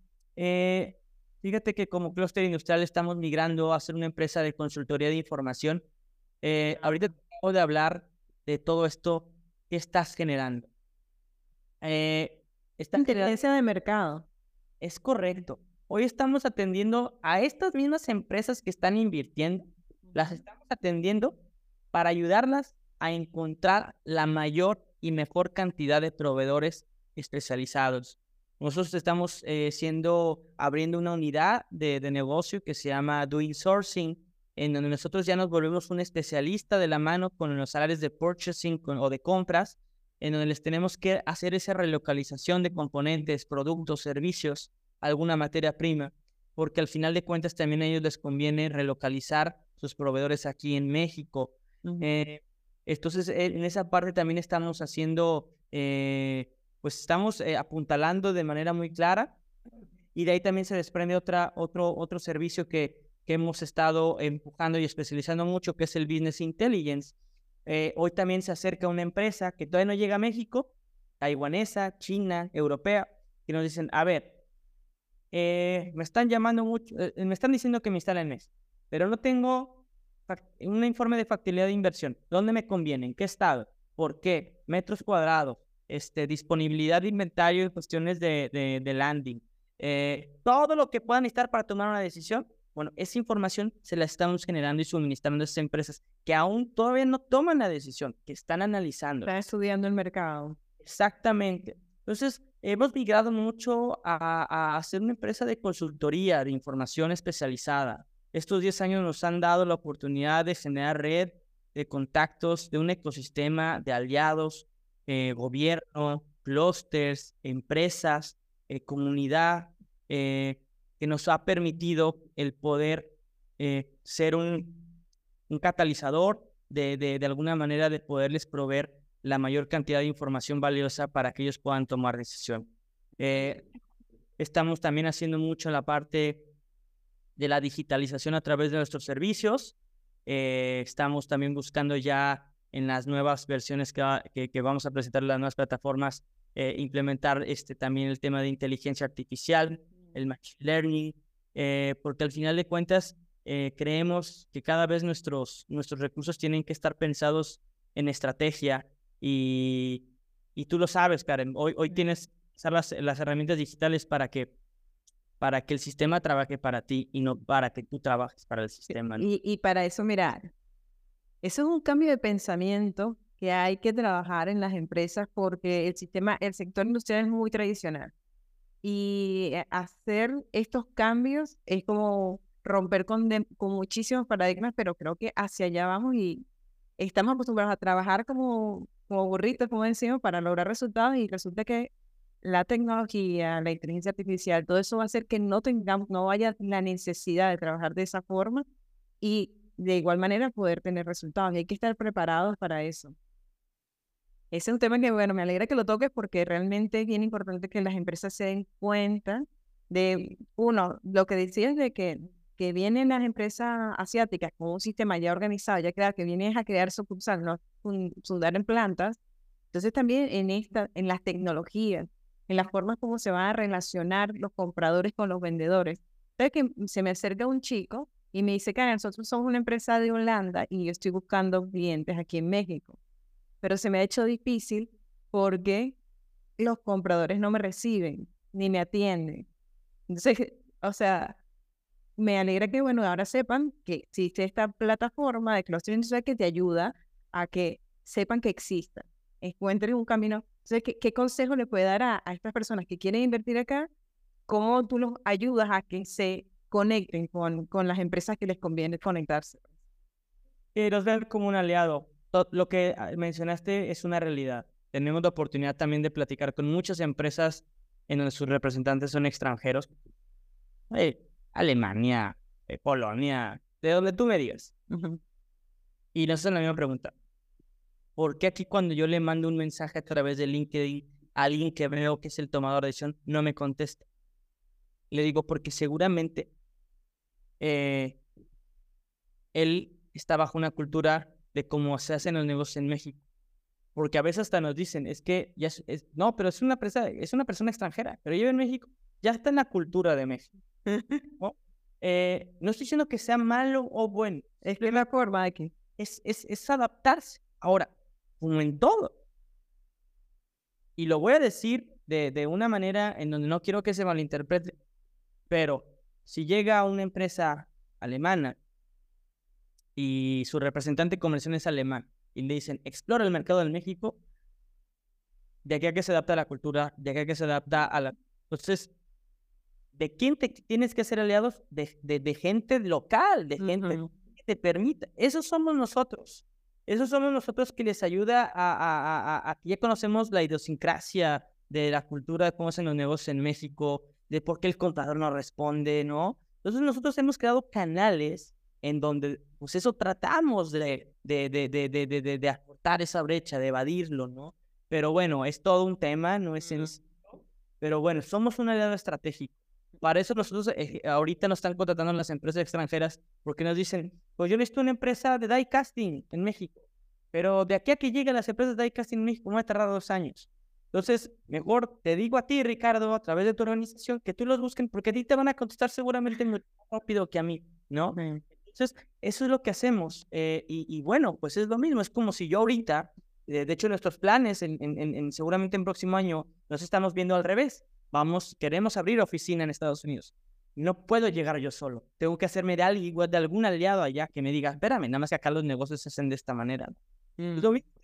Speaker 3: fíjate que como clúster industrial estamos migrando a ser una empresa de consultoría de información. Ahorita de hablar de todo esto que estás generando.
Speaker 1: Eh, esta tendencia de mercado.
Speaker 3: Es correcto. Hoy estamos atendiendo a estas mismas empresas que están invirtiendo, las estamos atendiendo para ayudarlas a encontrar la mayor y mejor cantidad de proveedores especializados. Nosotros estamos eh, siendo, abriendo una unidad de, de, negocio que se llama Doing Sourcing, en donde nosotros ya nos volvemos un especialista de la mano con los salarios de purchasing o de compras, en donde les tenemos que hacer esa relocalización de componentes, productos, servicios, alguna materia prima, porque al final de cuentas también a ellos les conviene relocalizar sus proveedores aquí en México. Entonces, e, en esa parte también estamos haciendo, eh, pues estamos eh, apuntalando de manera muy clara y de ahí también se desprende otra, otro, otro servicio que, que hemos estado empujando y especializando mucho, que es el Business Intelligence. Eh, hoy también se acerca una empresa que todavía no llega a México, taiwanesa, china, europea, que nos dicen, a ver, me están llamando mucho, me están diciendo que me instalen esto, pero no tengo un informe de factibilidad de inversión. ¿Dónde me conviene? ¿En qué estado? ¿Por qué? Metros cuadrados, este, disponibilidad de inventario y cuestiones de, de, landing. Eh, todo lo que puedan necesitar para tomar una decisión. Bueno, esa información se la estamos generando y suministrando a esas empresas que aún todavía no toman la decisión, que están analizando.
Speaker 1: Están estudiando el mercado.
Speaker 3: Exactamente. Entonces, hemos migrado mucho a, a hacer una empresa de consultoría, de información especializada. Estos 10 años nos han dado la oportunidad de generar red de contactos, de un ecosistema de aliados, eh, gobierno, clusters, empresas, eh, comunidad, eh, que nos ha permitido el poder ser un, un catalizador de, de, de, alguna manera de poderles proveer la mayor cantidad de información valiosa para que ellos puedan tomar decisión. estamos también haciendo mucho la parte de la digitalización a través de nuestros servicios. Eh, estamos también buscando ya en las nuevas versiones que, que, vamos a presentar en las nuevas plataformas, eh, implementar este, también el tema de inteligencia artificial, el machine learning, eh, porque al final de cuentas creemos que cada vez nuestros, nuestros recursos tienen que estar pensados en estrategia y, y tú lo sabes, Karen, hoy, hoy tienes las, las herramientas digitales para que para que el sistema trabaje para ti y no para que tú trabajes para el sistema.
Speaker 1: Y, y para eso, mirar, eso es un cambio de pensamiento que hay que trabajar en las empresas porque el sistema, el sector industrial es muy tradicional. Y eh, hacer estos cambios es como romper con, con muchísimos paradigmas, pero creo que hacia allá vamos y estamos acostumbrados a trabajar como, como burritos, como decimos, para lograr resultados y resulta que la tecnología, la inteligencia artificial, todo eso va a hacer que no tengamos, no haya la necesidad de trabajar de esa forma y de igual manera poder tener resultados. Hay que estar preparados para eso. Ese es un tema que, bueno, me alegra que lo toques porque realmente es bien importante que las empresas se den cuenta de, uno, lo que decías de que, que vienen las empresas asiáticas con un sistema ya organizado, ya creado, que vienen a crear sucursal, no fundar en plantas. Entonces también en, esta, en las tecnologías, en las formas como se van a relacionar los compradores con los vendedores. Entonces que se me acerca un chico y me dice, que nosotros somos una empresa de Holanda y yo estoy buscando clientes aquí en México. Pero se me ha hecho difícil porque los compradores no me reciben ni me atienden. Entonces, o sea, me alegra que, bueno, ahora sepan que existe esta plataforma de cluster industrial que te ayuda a que sepan que exista, encuentren un camino. Entonces, ¿qué, qué consejo le puede dar a, a estas personas que quieren invertir acá? ¿Cómo tú los ayudas a que se conecten con, con las empresas que les conviene conectarse.
Speaker 3: Los ver como un aliado. Lo que ah, mencionaste es una realidad. Tenemos la oportunidad también de platicar con muchas empresas en donde sus representantes son extranjeros. Alemania, eh, Polonia, de donde tú me digas. Y nos hacen la misma pregunta. ¿Por qué aquí cuando yo le mando un mensaje a través de LinkedIn a alguien que veo que es el tomador de decisión no me contesta? Le digo, porque seguramente eh, él está bajo una cultura de cómo se hacen los negocios en México. Porque a veces hasta nos dicen, es que ya es, no, pero es una, empresa, es una persona extranjera, pero vive en México, ya está en la cultura de México. ¿no? Eh, no estoy diciendo que sea malo o bueno,
Speaker 1: es la forma
Speaker 3: que es, es, es adaptarse. Ahora, como en todo. Y lo voy a decir de, de una manera en donde no quiero que se malinterprete, pero si llega una empresa alemana y su representante comercial es alemán y le dicen, explora el mercado de México, de aquí a que se adapta a la cultura, de aquí a que se adapta a la... Entonces, ¿de quién te tienes que ser aliados? De, de, gente local, de gente que te permita. Esos somos nosotros. Esos somos nosotros que les ayuda a, a, a, a, que ya conocemos la idiosincrasia de la cultura, de cómo hacen los negocios en México, de por qué el contador no responde, ¿no? Entonces nosotros hemos creado canales en donde, pues eso tratamos de, de, de, de, de, acortar esa brecha, de evadirlo, ¿no? Pero bueno, es todo un tema, no es sencillo. Pero bueno, somos un aliado estratégico. Para eso nosotros eh, ahorita nos están contratando las empresas extranjeras porque nos dicen, pues yo necesito una empresa de die casting en México, pero de aquí a que lleguen las empresas de die casting en México me va a tardar dos años. Entonces, mejor te digo a ti, Ricardo, a través de tu organización, que tú los busquen, porque a ti te van a contestar seguramente más rápido que a mí, ¿no? Entonces, eso es lo que hacemos. Eh, y, bueno, pues es lo mismo, es como si yo ahorita, eh, de hecho, nuestros planes, en, en, seguramente en próximo año, nos estamos viendo al revés. Vamos, queremos abrir oficina en Estados Unidos. No puedo llegar yo solo. Tengo que hacerme de, alguien, de algún aliado allá que me diga, espérame, nada más que acá los negocios se hacen de esta manera. Mm.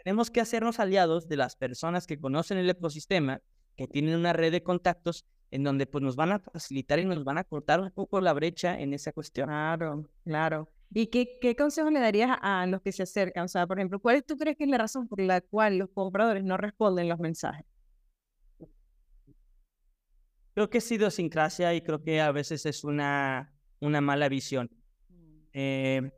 Speaker 3: Tenemos que hacernos aliados de las personas que conocen el ecosistema, que tienen una red de contactos en donde pues nos van a facilitar y nos van a cortar un poco la brecha en esa cuestión.
Speaker 1: Claro, claro. ¿Y qué, qué consejo le darías a los que se acercan? O sea, por ejemplo, ¿cuál tú crees que es la razón por la cual los compradores no responden los mensajes?
Speaker 3: Creo que es idiosincrasia y creo que a veces es una, una mala visión. Mm. Eh,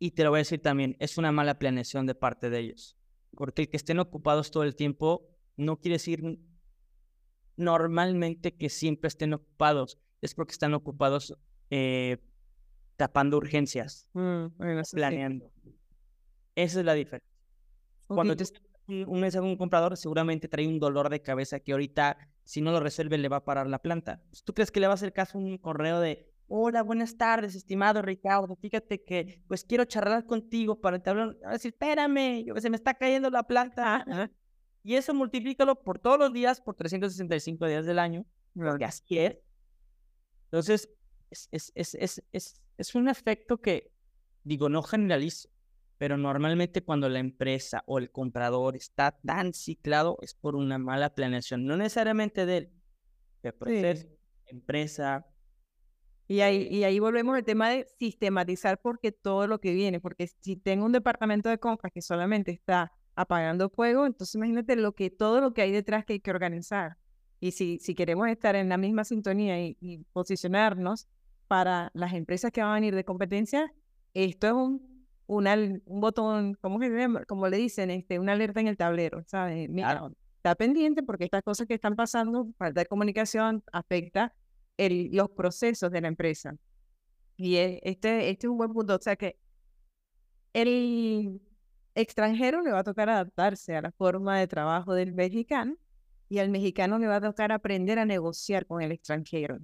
Speaker 3: y te lo voy a decir también, es una mala planeación de parte de ellos. Porque el que estén ocupados todo el tiempo no quiere decir normalmente que siempre estén ocupados. Es porque están ocupados eh, tapando urgencias, mm, planeando. Esa es la diferencia. Cuando te un, un, un comprador, seguramente trae un dolor de cabeza que ahorita, si no lo resuelve, le va a parar la planta. ¿Tú crees que le va a hacer caso un correo de, Hola, buenas tardes, estimado Ricardo. Fíjate que pues quiero charlar contigo para te hablar. A decir, espérame, yo, se me está cayendo la planta. Y eso multiplícalo por todos los días, por 365 días del año. Y así es. Entonces, es, es, es, es, es, es un efecto que, digo, no generalizo, pero normalmente cuando la empresa o el comprador está tan ciclado es por una mala planeación, no necesariamente de él, pero ser empresa,
Speaker 1: y ahí, y ahí volvemos al tema de sistematizar porque todo lo que viene, porque si tengo un departamento de compras que solamente está apagando fuego, entonces imagínate lo que, todo lo que hay detrás que hay que organizar. Y si, si queremos estar en la misma sintonía y, y posicionarnos para las empresas que van a venir de competencia, esto es un, una, un botón, ¿cómo, como le dicen? Este, una alerta en el tablero, ¿sabes? Mira, está pendiente porque estas cosas que están pasando, falta de comunicación, afecta el, los procesos de la empresa. Y e, este, este es un buen punto, o sea que el extranjero le va a tocar adaptarse a la forma de trabajo del mexicano y al mexicano le va a tocar aprender a negociar con el extranjero,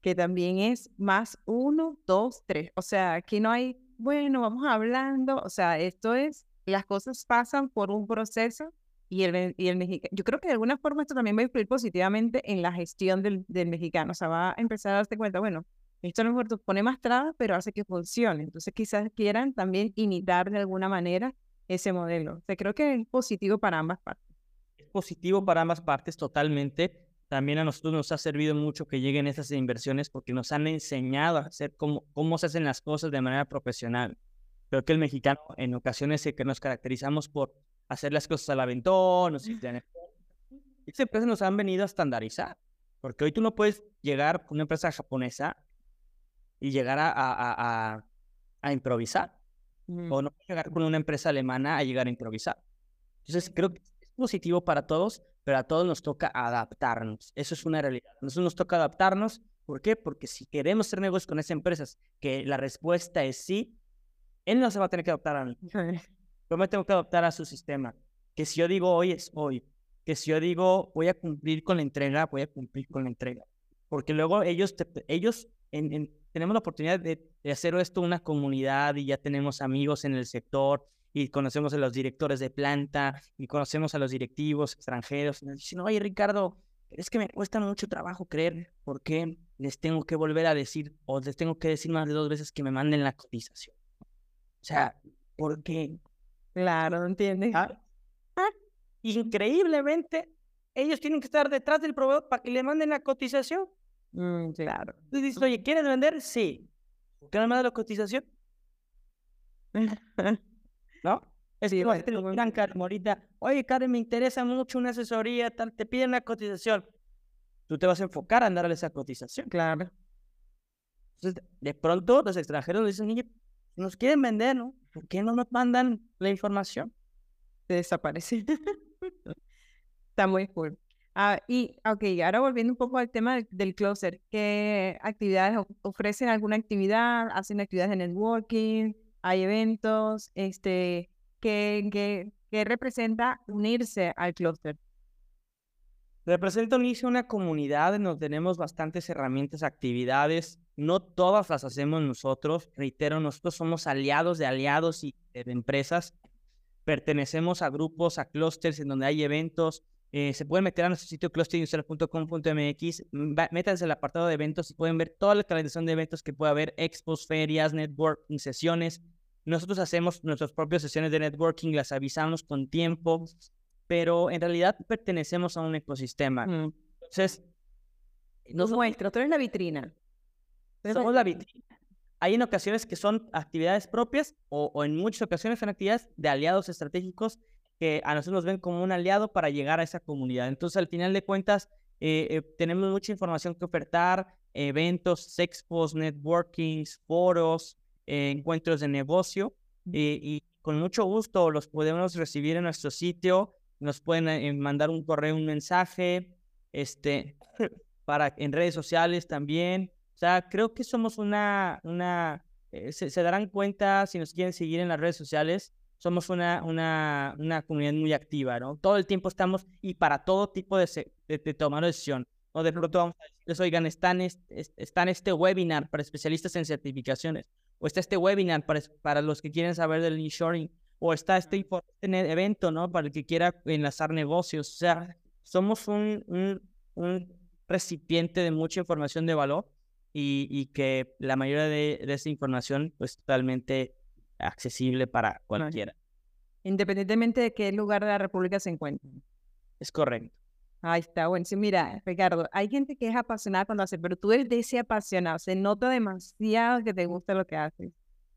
Speaker 1: que también es más uno, dos, tres. O sea, aquí no hay, bueno, vamos hablando, o sea, esto es, las cosas pasan por un proceso y el, y el mexicano, yo creo que de alguna forma esto también va a influir positivamente en la gestión del, del mexicano, o sea, va a empezar a darse cuenta, bueno, esto a lo mejor pone más trabas, pero hace que funcione. Entonces quizás quieran también imitar de alguna manera ese modelo. O sea, creo que es positivo para ambas partes.
Speaker 3: Es positivo para ambas partes totalmente. También a nosotros nos ha servido mucho que lleguen esas inversiones porque nos han enseñado a hacer cómo, cómo se hacen las cosas de manera profesional. Creo que el mexicano en ocasiones que nos caracterizamos por hacer las cosas al aventón, o sea, esas empresas nos han venido a estandarizar. Porque hoy tú no puedes llegar con una empresa japonesa y llegar a, a, a, improvisar. O no llegar con una empresa alemana a llegar a improvisar. Entonces, creo que es positivo para todos, pero a todos nos toca adaptarnos. Eso es una realidad. A nosotros nos toca adaptarnos. ¿Por qué? Porque si queremos hacer negocios con esas empresas, que la respuesta es sí, él no se va a tener que adaptar a mí. Yo me tengo que adaptar a su sistema. Que si yo digo hoy es hoy. Que si yo digo voy a cumplir con la entrega, voy a cumplir con la entrega. Porque luego ellos, ellos en, en, tenemos la oportunidad de, hacer esto una comunidad y ya tenemos amigos en el sector y conocemos a los directores de planta y conocemos a los directivos extranjeros. Y nos dicen, oye Ricardo, es que me cuesta mucho trabajo creer por qué les tengo que volver a decir o les tengo que decir más de dos veces que me manden la cotización. O sea, ¿por qué?
Speaker 1: Claro, ¿entiendes?
Speaker 3: Ah, ah, increíblemente, ellos tienen que estar detrás del proveedor para que le manden la cotización.
Speaker 1: Mm, claro.
Speaker 3: Tú dices, oye, ¿quieres vender? Sí. ¿Por qué no me da la cotización? ¿No? Es sí, que no, gran Karen, ahorita, oye, Karen, me interesa mucho una asesoría, tal, te piden la cotización. Tú te vas a enfocar en darle esa cotización.
Speaker 1: Claro.
Speaker 3: Entonces, de pronto los extranjeros dicen, oye, nos quieren vender, ¿no? ¿Por qué no nos mandan la información?
Speaker 1: Se desaparece. Está muy cool. Ah, y, ok, ahora volviendo un poco al tema del, closer, ¿qué actividades ofrecen alguna actividad? ¿Hacen actividades de networking? ¿Hay eventos? Este, ¿qué, qué, qué representa unirse al clúster?
Speaker 3: Representa unirse a una comunidad en donde tenemos bastantes herramientas, actividades. No todas las hacemos nosotros. Reitero, nosotros somos aliados de aliados y de empresas. Pertenecemos a grupos, a clústeres en donde hay eventos, eh, se pueden meter a nuestro sitio clusterindustrial.com.mx, métanse al apartado de eventos y pueden ver toda la calendarización de eventos que puede haber, expos, ferias, networking, sesiones. Nosotros hacemos nuestras propias sesiones de networking, las avisamos con tiempo, pero en realidad pertenecemos a un ecosistema. Entonces,
Speaker 1: nos muestra, tú eres la vitrina.
Speaker 3: Somos la vitrina. Hay en ocasiones que son actividades propias o, o en muchas ocasiones son actividades de aliados estratégicos que a nosotros nos ven como un aliado para llegar a esa comunidad. Entonces, al final de cuentas, eh, eh, tenemos mucha información que ofertar, eventos, expos, networkings, foros, eh, encuentros de negocio, y con mucho gusto los podemos recibir en nuestro sitio, nos pueden mandar un correo, un mensaje, este, para en redes sociales también. O sea, creo que somos una, una, se darán cuenta si nos quieren seguir en las redes sociales, somos una, una, una comunidad muy activa, ¿no? Todo el tiempo estamos y para todo tipo de, de, tomar decisión. O de pronto vamos a decirles, oigan, están, están este webinar para especialistas en certificaciones, o está este webinar para, para los que quieren saber del insuring, o está este, este evento, ¿no? Para el que quiera enlazar negocios. O sea, somos un, un, un recipiente de mucha información de valor y, y que la mayoría de, de esa información, pues totalmente accesible para cualquiera.
Speaker 1: Independientemente de qué lugar de la República se encuentre.
Speaker 3: Es correcto.
Speaker 1: Ahí está, bueno, sí, mira, Ricardo, hay gente que es apasionada cuando hace, pero tú eres de ese apasionado, se nota demasiado que te gusta lo que haces,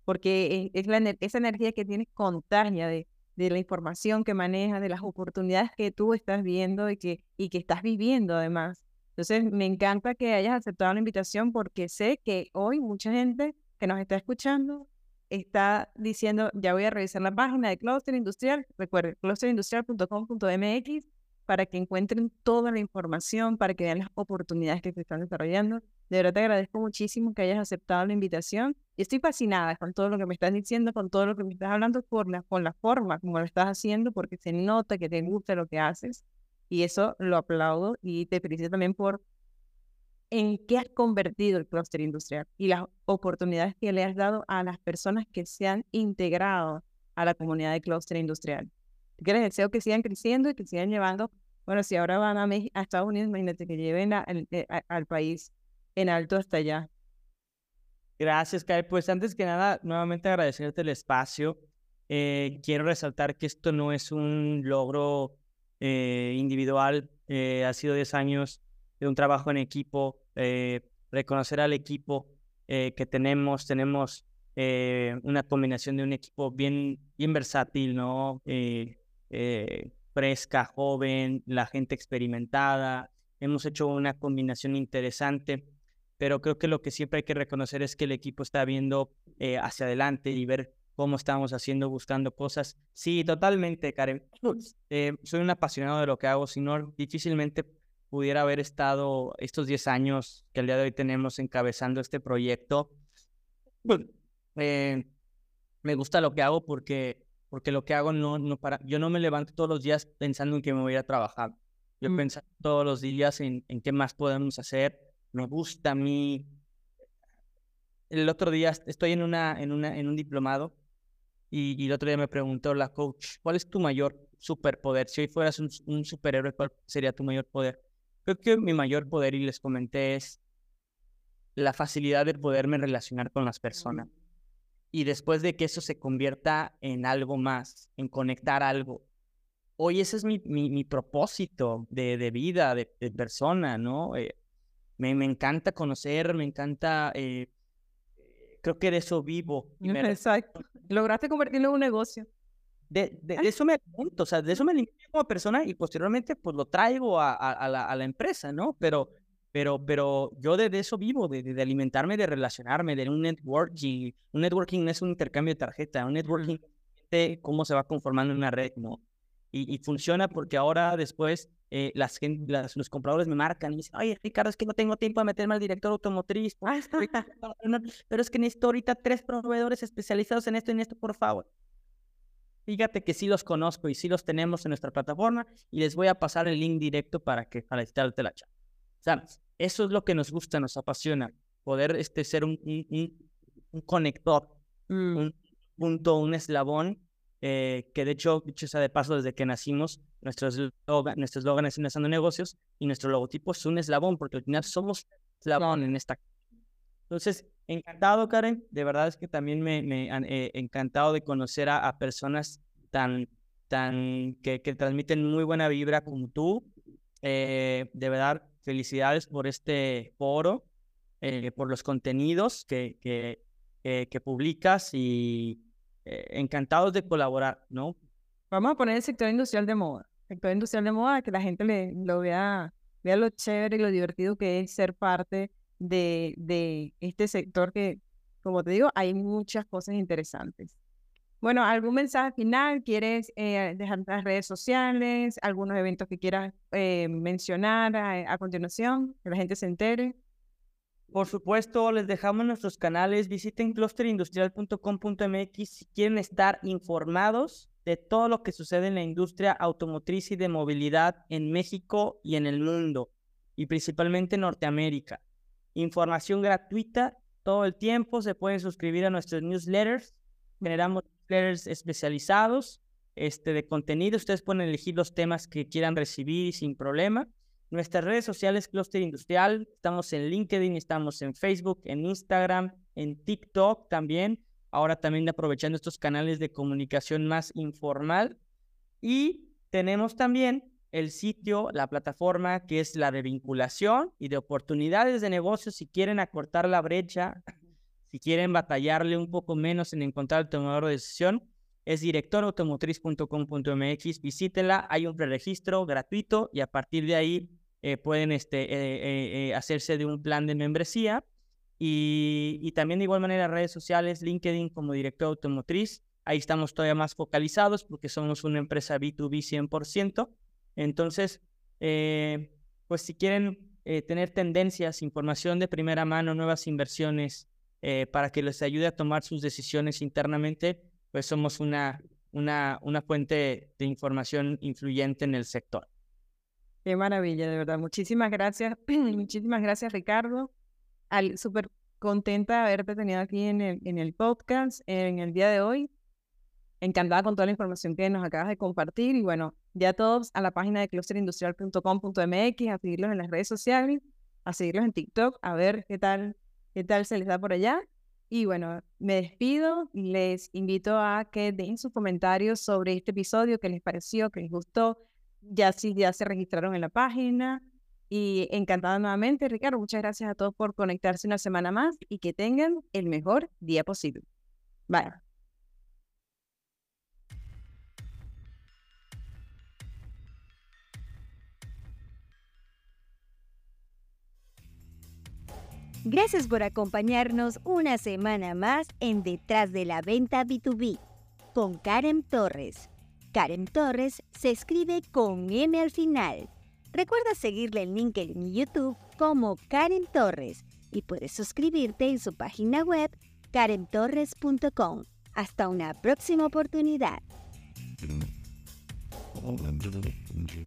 Speaker 1: porque es la, esa energía que tienes contagia de, de la información que manejas, de las oportunidades que tú estás viendo y que, y que estás viviendo además. Entonces, me encanta que hayas aceptado la invitación porque sé que hoy mucha gente que nos está escuchando está diciendo, ya voy a revisar la página de Cluster Industrial. Recuerden, clusterindustrial.com.mx para que encuentren toda la información, para que vean las oportunidades que se están desarrollando. De verdad te agradezco muchísimo que hayas aceptado la invitación y estoy fascinada con todo lo que me estás diciendo, con todo lo que me estás hablando, por la, con la forma como lo estás haciendo, porque se nota que te gusta lo que haces y eso lo aplaudo y te felicito también por en qué has convertido el clúster industrial y las oportunidades que le has dado a las personas que se han integrado a la comunidad de clúster industrial. Que les deseo que sigan creciendo y que sigan llevando, bueno, si ahora van a, a Estados Unidos, imagínate que lleven eh, al país en alto hasta allá.
Speaker 3: Gracias, Kai. Pues antes que nada, nuevamente agradecerte el espacio. Eh, quiero resaltar que esto no es un logro eh, individual. Eh, ha sido 10 años de un trabajo en equipo, eh, reconocer al equipo que tenemos. Tenemos una combinación de un equipo bien, bien versátil, ¿no? fresca, joven, la gente experimentada. Hemos hecho una combinación interesante, pero creo que lo que siempre hay que reconocer es que el equipo está viendo hacia adelante y ver cómo estamos haciendo, buscando cosas. Sí, totalmente, Karen. Eh, soy un apasionado de lo que hago, si no, difícilmente pudiera haber estado estos 10 años que al día de hoy tenemos encabezando este proyecto. Eh, me gusta lo que hago porque, porque lo que hago no, no para, yo no me levanto todos los días pensando en que me voy a trabajar. Yo mm. pienso todos los días en, en qué más podemos hacer. Me gusta a mí. El otro día estoy en, una, en, una, en un diplomado y, el otro día me preguntó la coach, ¿cuál es tu mayor superpoder? Si hoy fueras un, superhéroe, ¿cuál sería tu mayor poder? Creo que mi mayor poder, y les comenté, es la facilidad de poderme relacionar con las personas. Y después de que eso se convierta en algo más, en conectar algo. Hoy ese es mi, mi, propósito de, de vida, de, persona, ¿no? Eh, me, me, encanta conocer, me encanta eh, creo que de eso vivo.
Speaker 1: Exacto. Lograste convertirlo en un negocio.
Speaker 3: De, de, eso me alimento, o sea, de eso me alimento como persona y posteriormente pues lo traigo a, a, la, a la, empresa, ¿no? Pero, pero, pero yo de, eso vivo, de, de, alimentarme, de relacionarme, de un networking. Un networking no es un intercambio de tarjeta, un networking es cómo se va conformando una red, ¿no? Y, y funciona porque ahora después eh, las, las, los compradores me marcan y me dicen, oye, Ricardo, es que no tengo tiempo de meterme al director automotriz, pero es que necesito ahorita tres proveedores especializados en esto y en esto, por favor. Fíjate que sí los conozco y sí los tenemos en nuestra plataforma y les voy a pasar el link directo para que para la chat. ¿Sabes? Eso es lo que nos gusta, nos apasiona, poder este, ser un, un, conector, mm. un punto, un eslabón eh, que de hecho, dicho sea de paso, desde que nacimos, nuestro eslogan, nuestro eslogan es Enlazando Negocios y nuestro logotipo es un eslabón, porque al final somos eslabón en esta. Entonces, encantado, Karen. De verdad es que también me, me eh, encantado de conocer a, personas tan, tan, que, que, transmiten muy buena vibra como tú. Eh, de verdad, felicidades por este foro, por los contenidos que, que, que publicas y eh, encantados de colaborar, ¿no?
Speaker 1: Vamos a poner el sector industrial de moda. Sector industrial de moda, que la gente le, lo vea, vea lo chévere y lo divertido que es ser parte de, de este sector que, como te digo, hay muchas cosas interesantes. Bueno, ¿algún mensaje final? ¿Quieres eh, dejar las redes sociales? ¿Algunos eventos que quieras eh, mencionar a, a, continuación? Que la gente se entere.
Speaker 3: Por supuesto, les dejamos nuestros canales. Visiten clusterindustrial.com.mx si quieren estar informados de todo lo que sucede en la industria automotriz y de movilidad en México y en el mundo, y principalmente en Norteamérica. Información gratuita todo el tiempo. Se pueden suscribir a nuestros newsletters. Generamos newsletters especializados este, de contenido. Ustedes pueden elegir los temas que quieran recibir sin problema. Nuestras redes sociales, Cluster Industrial, estamos en LinkedIn, estamos en Facebook, en Instagram, en TikTok también. Ahora también aprovechando estos canales de comunicación más informal. Y tenemos también el sitio, la plataforma que es la de vinculación y de oportunidades de negocio si quieren acortar la brecha, si quieren batallarle un poco menos en encontrar el tomador de decisión. es directorautomotriz.com.mx, visítela, hay un preregistro gratuito y a partir de ahí eh, pueden este, eh, eh, hacerse de un plan de membresía. Y, y, también de igual manera redes sociales, LinkedIn como director automotriz. Ahí estamos todavía más focalizados porque somos una empresa B2B 100%. Entonces, pues si quieren tener tendencias, información de primera mano, nuevas inversiones, para que les ayude a tomar sus decisiones internamente, pues somos una, una, una fuente de información influyente en el sector.
Speaker 1: Qué maravilla, de verdad. Muchísimas gracias. Muchísimas gracias, Ricardo. Súper contenta de haberte tenido aquí en el, en el podcast en el día de hoy. Encantada con toda la información que nos acabas de compartir. Y bueno, ya todos a la página de clusterindustrial.com.mx, a seguirlos en las redes sociales, a seguirlos en TikTok, a ver qué tal, qué tal se les da por allá. Y bueno, me despido. Les invito a que dejen sus comentarios sobre este episodio, qué les pareció, qué les gustó ya sí, ya se registraron en la página. Y encantada nuevamente, Ricardo. Muchas gracias a todos por conectarse una semana más y que tengan el mejor día posible. Bye.
Speaker 2: Gracias por acompañarnos una semana más en Detrás de la Venta B2B con Karen Torres. Karen Torres se escribe con M al final. Recuerda seguirle en LinkedIn y YouTube como Karen Torres y puedes suscribirte en su página web karentorres.com. Hasta una próxima oportunidad.